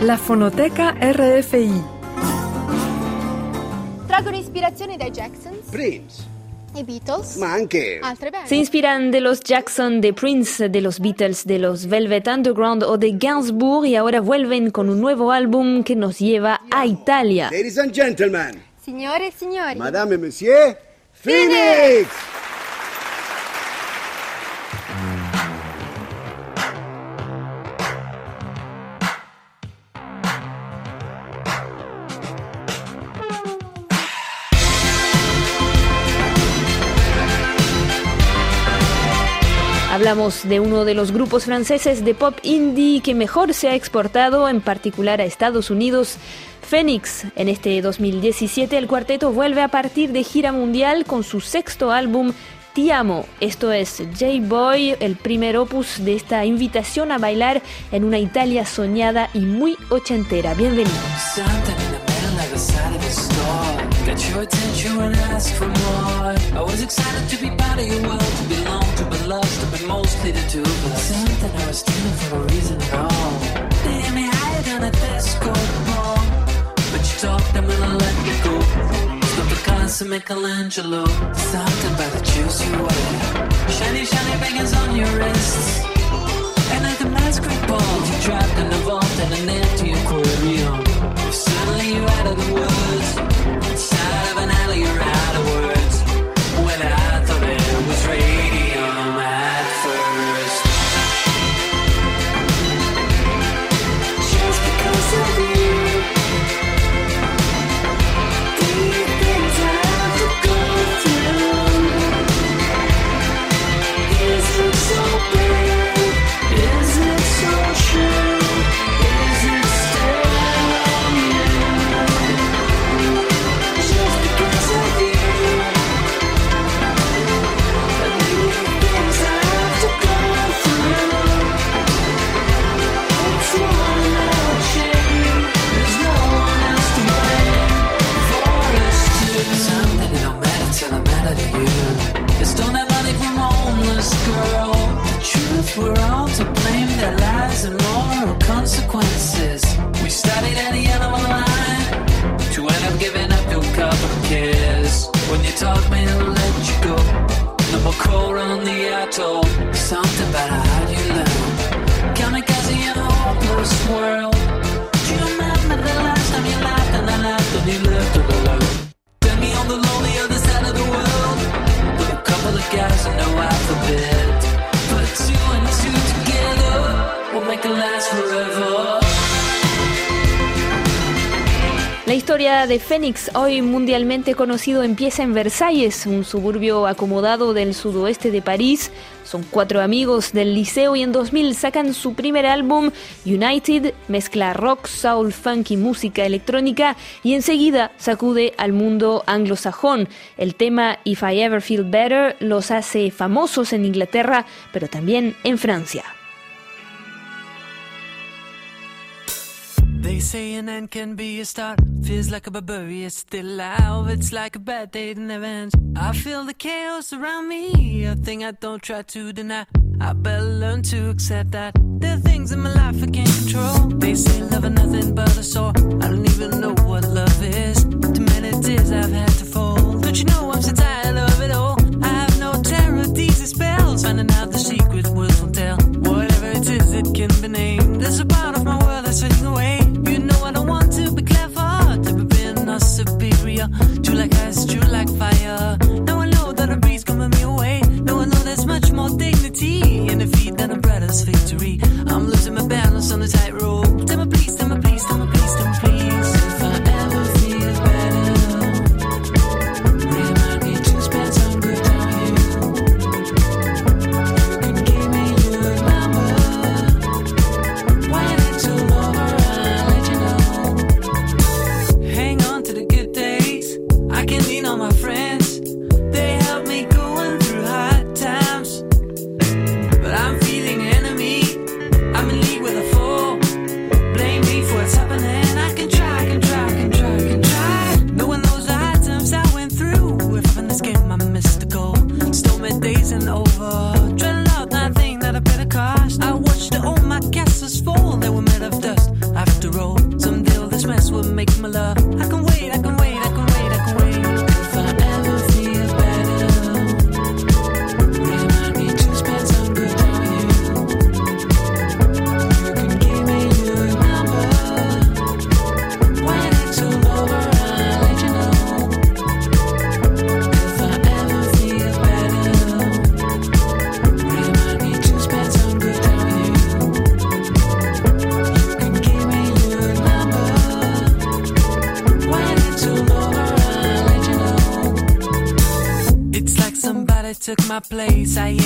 La Fonoteca RFI. Traggono ispirazione dai Jacksons, Prince, i Beatles, ma anche altre band. Se inspiran de los Jackson, de Prince, de los Beatles, de los Velvet Underground o de Gainsbourg y ahora vuelven con un nuevo álbum que nos lleva a Italia. Ladies and gentlemen, Signore e signori, Madame et Monsieur, Phoenix! Hablamos de uno de los grupos franceses de pop indie que mejor se ha exportado, en particular a Estados Unidos. Phoenix. En este 2017 el cuarteto vuelve a partir de gira mundial con su sexto álbum Ti Amo. Esto es J-Boy, el primer opus de esta invitación a bailar en una Italia soñada y muy ochentera. Bienvenidos. lust but mostly the two of us. Something I was doing for a reason at all. They hit me higher than a disco ball. But you talked, I'm gonna let you go. Stop the constant Michelangelo. Something by the juice you wear. Shiny, shiny bangers on your wrists. And like the masquerade, ball, you trapped in a vault and an empty aquarium. Suddenly you're out of the woods. Inside of an alley, you're out of words. More on the atoll. Something about how you learn. Kamikaze in a hopeless world. Do you remember the last time you laughed and I laughed and you left all alone? Tell me on the lonely other side of the world. With a couple of guys and no alphabet. Put two and two together. We'll make it last forever. Historia de Phoenix, hoy mundialmente conocido, empieza en Versalles, un suburbio acomodado del sudoeste de París. Son cuatro amigos del liceo y en 2000 sacan su primer álbum, United, mezcla rock, soul, funk y música electrónica y enseguida sacude al mundo anglosajón. El tema If I Ever Feel Better los hace famosos en Inglaterra, pero también en Francia. They say an end can be a start. Feels like a barbarian still alive. It's like a bad day that never ends. I feel the chaos around me. A thing I don't try to deny. I better learn to accept that there are things in my life I can't control. They say love is nothing but a sore. I don't even know what love is. Too many tears I've had to fold. Don't you know I'm so tired of it all? I have no terror these spells. Finding out the secret words won't tell. Whatever it is, it can be named. There's a Like fire. Now I know that a breeze me away. Now I know there's much more dignity in defeat than a brother's victory. I'm losing my balance on the tightrope. My place. I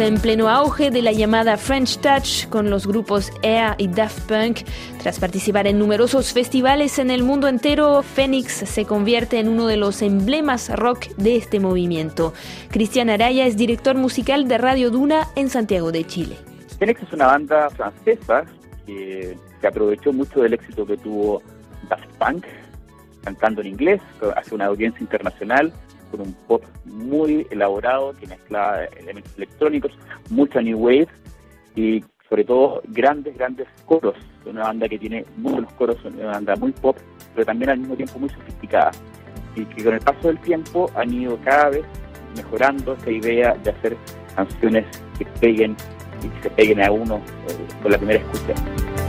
En pleno auge de la llamada French Touch con los grupos Air y Daft Punk. Tras participar en numerosos festivales en el mundo entero, Phoenix se convierte en uno de los emblemas rock de este movimiento. Cristian Araya es director musical de Radio Duna en Santiago de Chile. Phoenix es una banda francesa que se aprovechó mucho del éxito que tuvo Daft Punk cantando en inglés hacia una audiencia internacional con un pop muy elaborado que mezclaba elementos electrónicos, mucha new wave y sobre todo grandes, grandes coros. Una banda que tiene muy buenos coros, una banda muy pop, pero también al mismo tiempo muy sofisticada. Y que con el paso del tiempo han ido cada vez mejorando esta idea de hacer canciones que peguen y que se peguen a uno eh, con la primera escucha.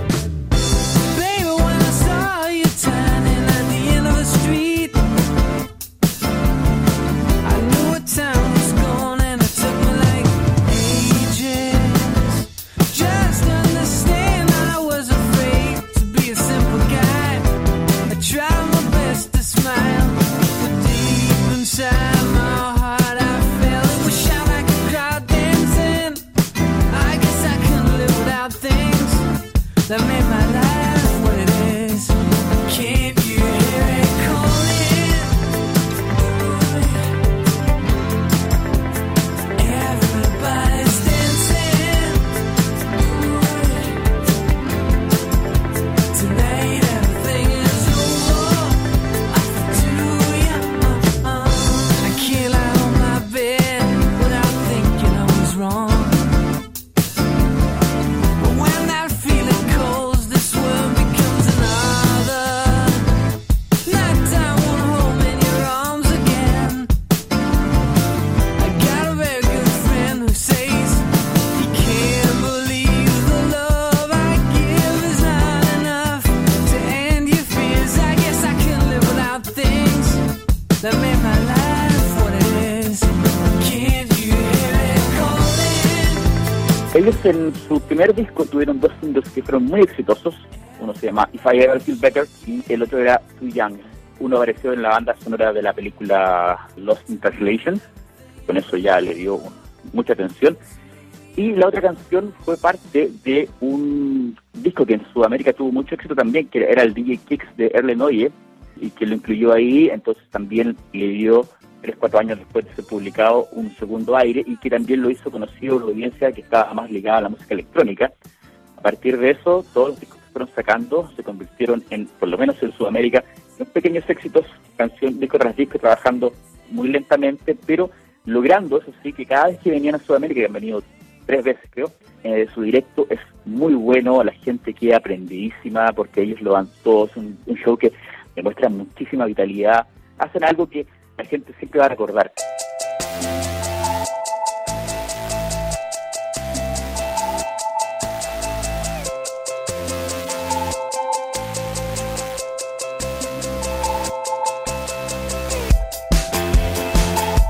En su primer disco tuvieron dos singles que fueron muy exitosos. Uno se llama If I Ever Feel Better y el otro era Too Young. Uno apareció en la banda sonora de la película Lost in Translation. Con eso ya le dio mucha atención. Y la otra canción fue parte de un disco que en Sudamérica tuvo mucho éxito también, que era el DJ Kicks de Erle Noye, y que lo incluyó ahí, entonces también le dio, tres, cuatro años después de ser publicado, un segundo aire, y que también lo hizo conocido la audiencia que estaba más ligada a la música electrónica. A partir de eso, todos los discos que fueron sacando se convirtieron en, por lo menos en Sudamérica, en pequeños éxitos, canción, disco tras disco, trabajando muy lentamente, pero logrando, eso sí, que cada vez que venían a Sudamérica, que han venido tres veces creo, eh, su directo es muy bueno, la gente queda aprendidísima porque ellos lo dan todo, es un, un show que demuestra muchísima vitalidad, hacen algo que la gente siempre va a recordar.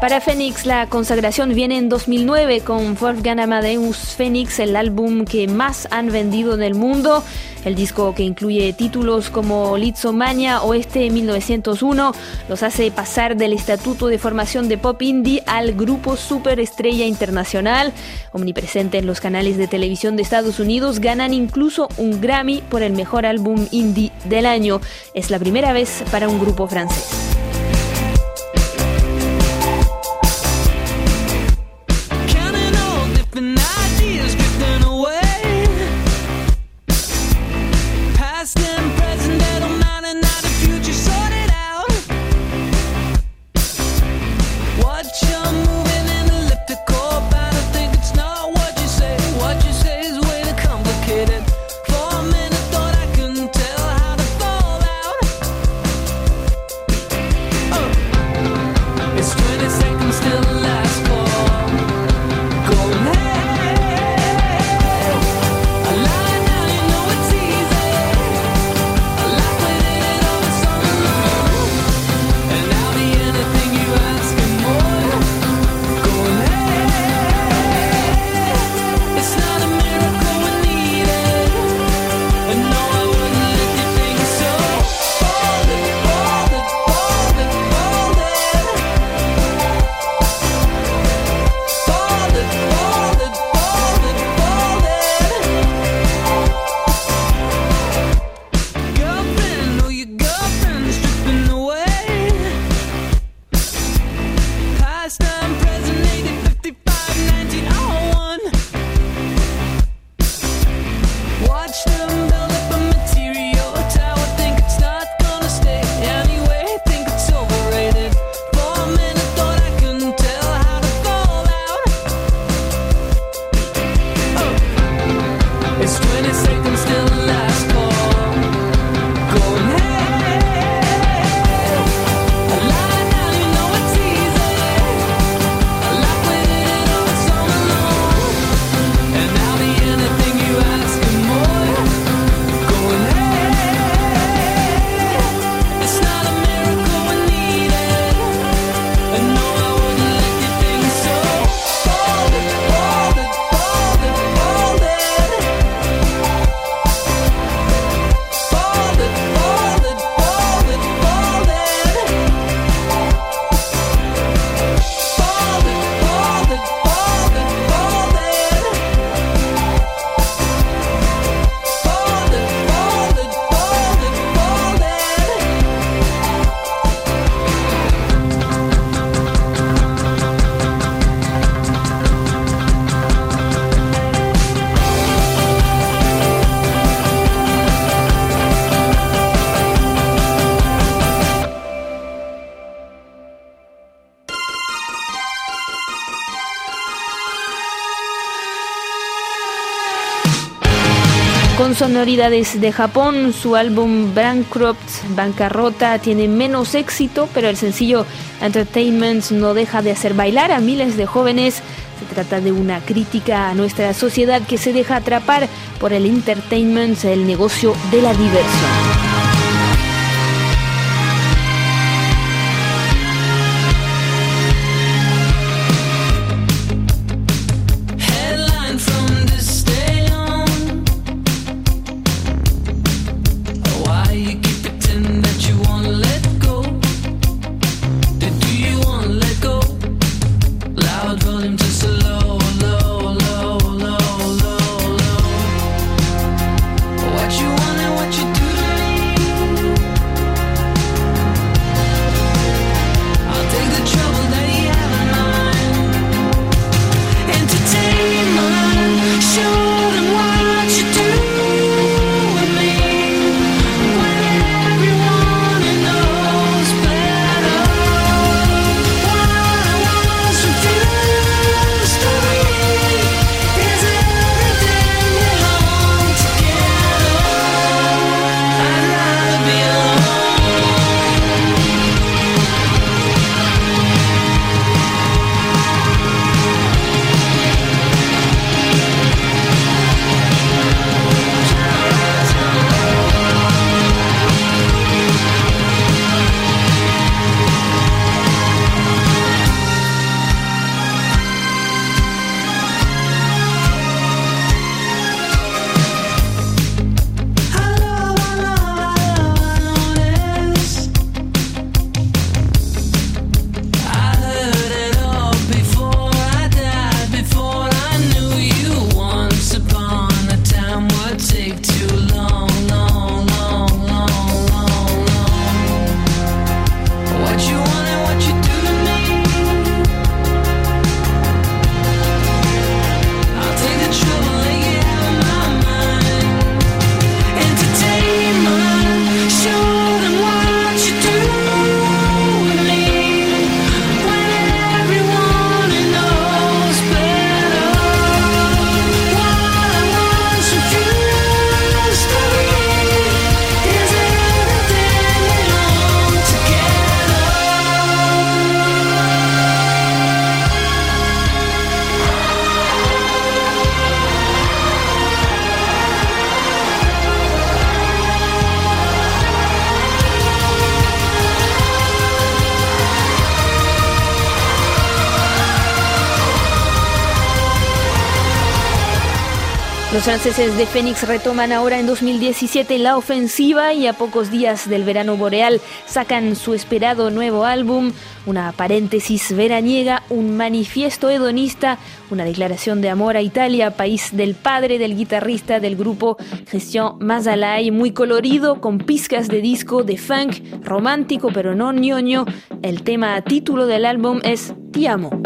Para Phoenix, la consagración viene en 2009 con Wolfgang Amadeus Phoenix, el álbum que más han vendido en el mundo. El disco que incluye títulos como Litzomania o este 1901 los hace pasar del estatuto de formación de pop indie al grupo superestrella internacional. Omnipresente en los canales de televisión de Estados Unidos, ganan incluso un Grammy por el mejor álbum indie del año. Es la primera vez para un grupo francés. Sonoridades de Japón, su álbum Bankrupt, Bancarrota, tiene menos éxito, pero el sencillo Entertainment no deja de hacer bailar a miles de jóvenes. Se trata de una crítica a nuestra sociedad que se deja atrapar por el entertainment, el negocio de la diversión. Los franceses de Fénix retoman ahora en 2017 la ofensiva y a pocos días del verano boreal sacan su esperado nuevo álbum, una paréntesis veraniega, un manifiesto hedonista, una declaración de amor a Italia, país del padre del guitarrista del grupo Christian Mazalay, muy colorido, con pizcas de disco de funk, romántico pero no ñoño. El tema título del álbum es ti amo,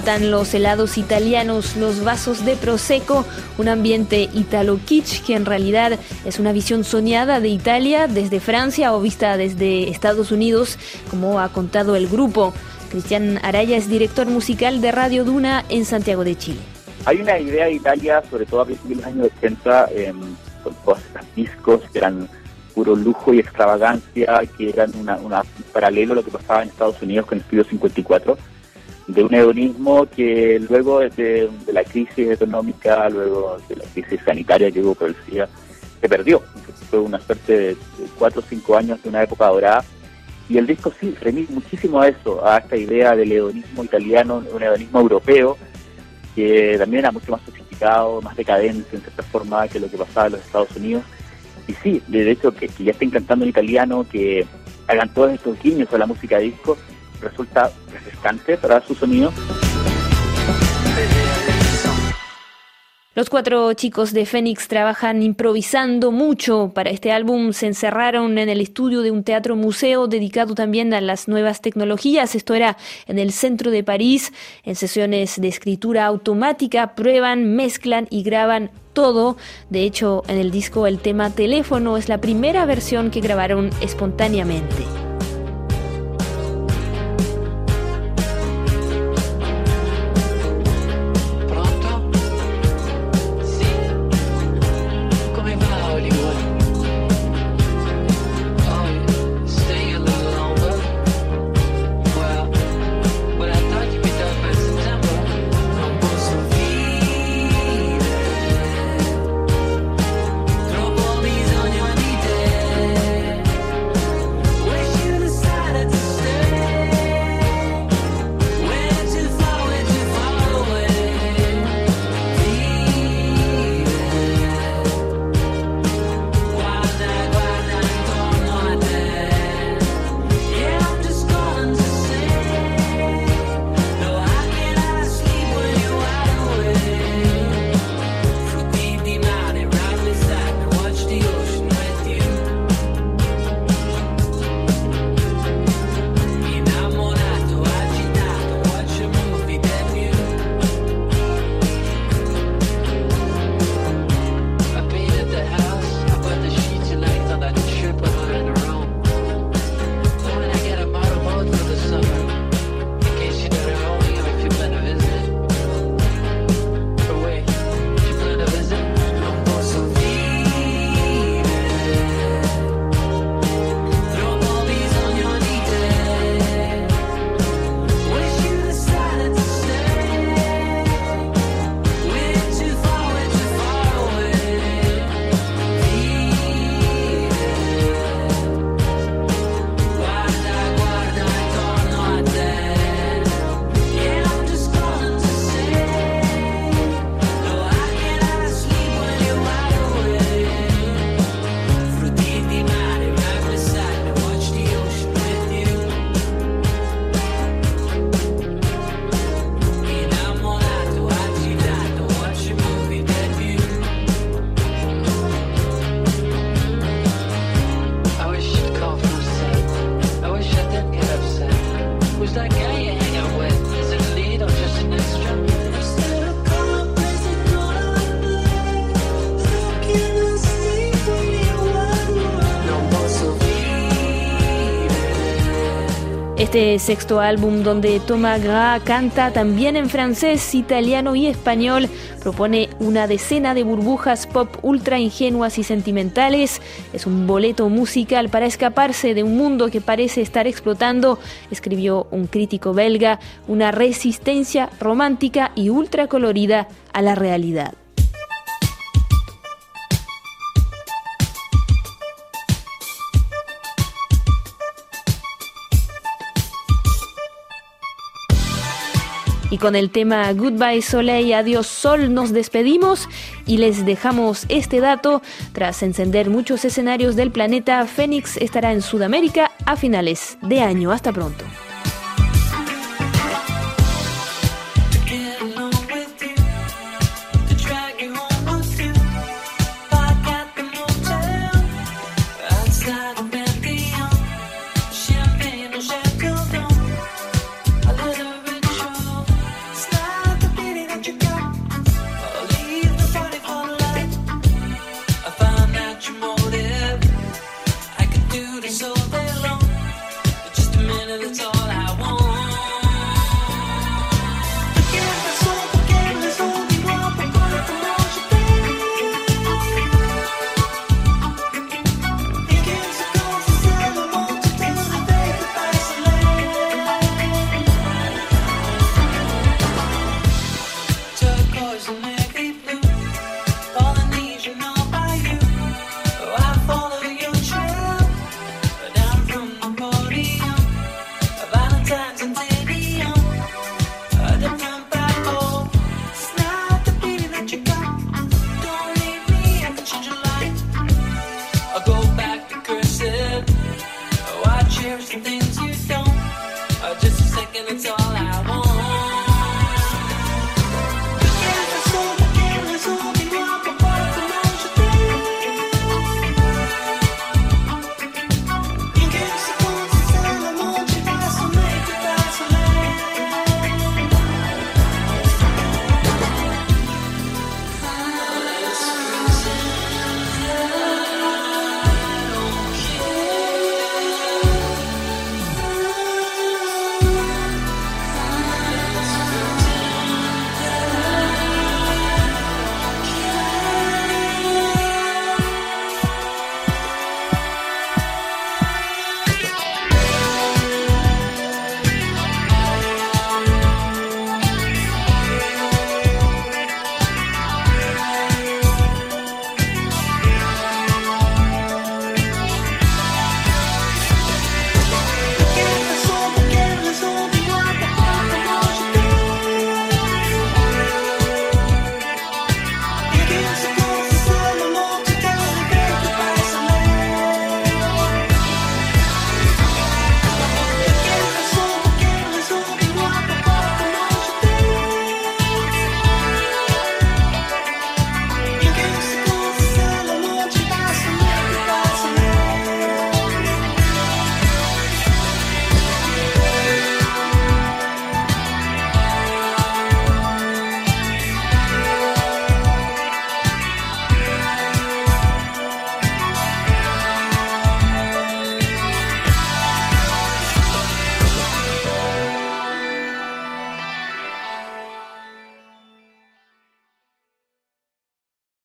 faltan los helados italianos, los vasos de prosecco, un ambiente italo kitsch que en realidad es una visión soñada de Italia desde Francia o vista desde Estados Unidos, como ha contado el grupo. Cristian Araya es director musical de Radio Duna en Santiago de Chile. Hay una idea de Italia, sobre todo a principios de los años 80, con todos estos discos que eran puro lujo y extravagancia, que eran una paralelo a lo que pasaba en Estados Unidos con el Estudio 54 de un hedonismo que luego de, la crisis económica, luego de la crisis sanitaria que hubo por el SIDA, se perdió. Fue una suerte de, cuatro o cinco años de una época dorada. Y el disco sí remite muchísimo a eso, a esta idea del hedonismo italiano, un hedonismo europeo, que también era mucho más sofisticado, más decadente en cierta forma que lo que pasaba en los Estados Unidos. Y sí, de hecho, que, que ya estén cantando en italiano, que hagan todos estos guiños a la música disco, resulta refrescante para su sonido. Los cuatro chicos de Fénix trabajan improvisando mucho. Para este álbum se encerraron en el estudio de un teatro museo dedicado también a las nuevas tecnologías. Esto era en el centro de París. En sesiones de escritura automática prueban, mezclan y graban todo. De hecho, en el disco el tema teléfono es la primera versión que grabaron espontáneamente. Este sexto álbum donde Thomas Gras canta también en francés, italiano y español, propone una decena de burbujas pop ultra ingenuas y sentimentales. Es un boleto musical para escaparse de un mundo que parece estar explotando, escribió un crítico belga, una resistencia romántica y ultra colorida a la realidad. Y con el tema Goodbye Soleil, Adiós Sol nos despedimos y les dejamos este dato. Tras encender muchos escenarios del planeta, Fénix estará en Sudamérica a finales de año. Hasta pronto.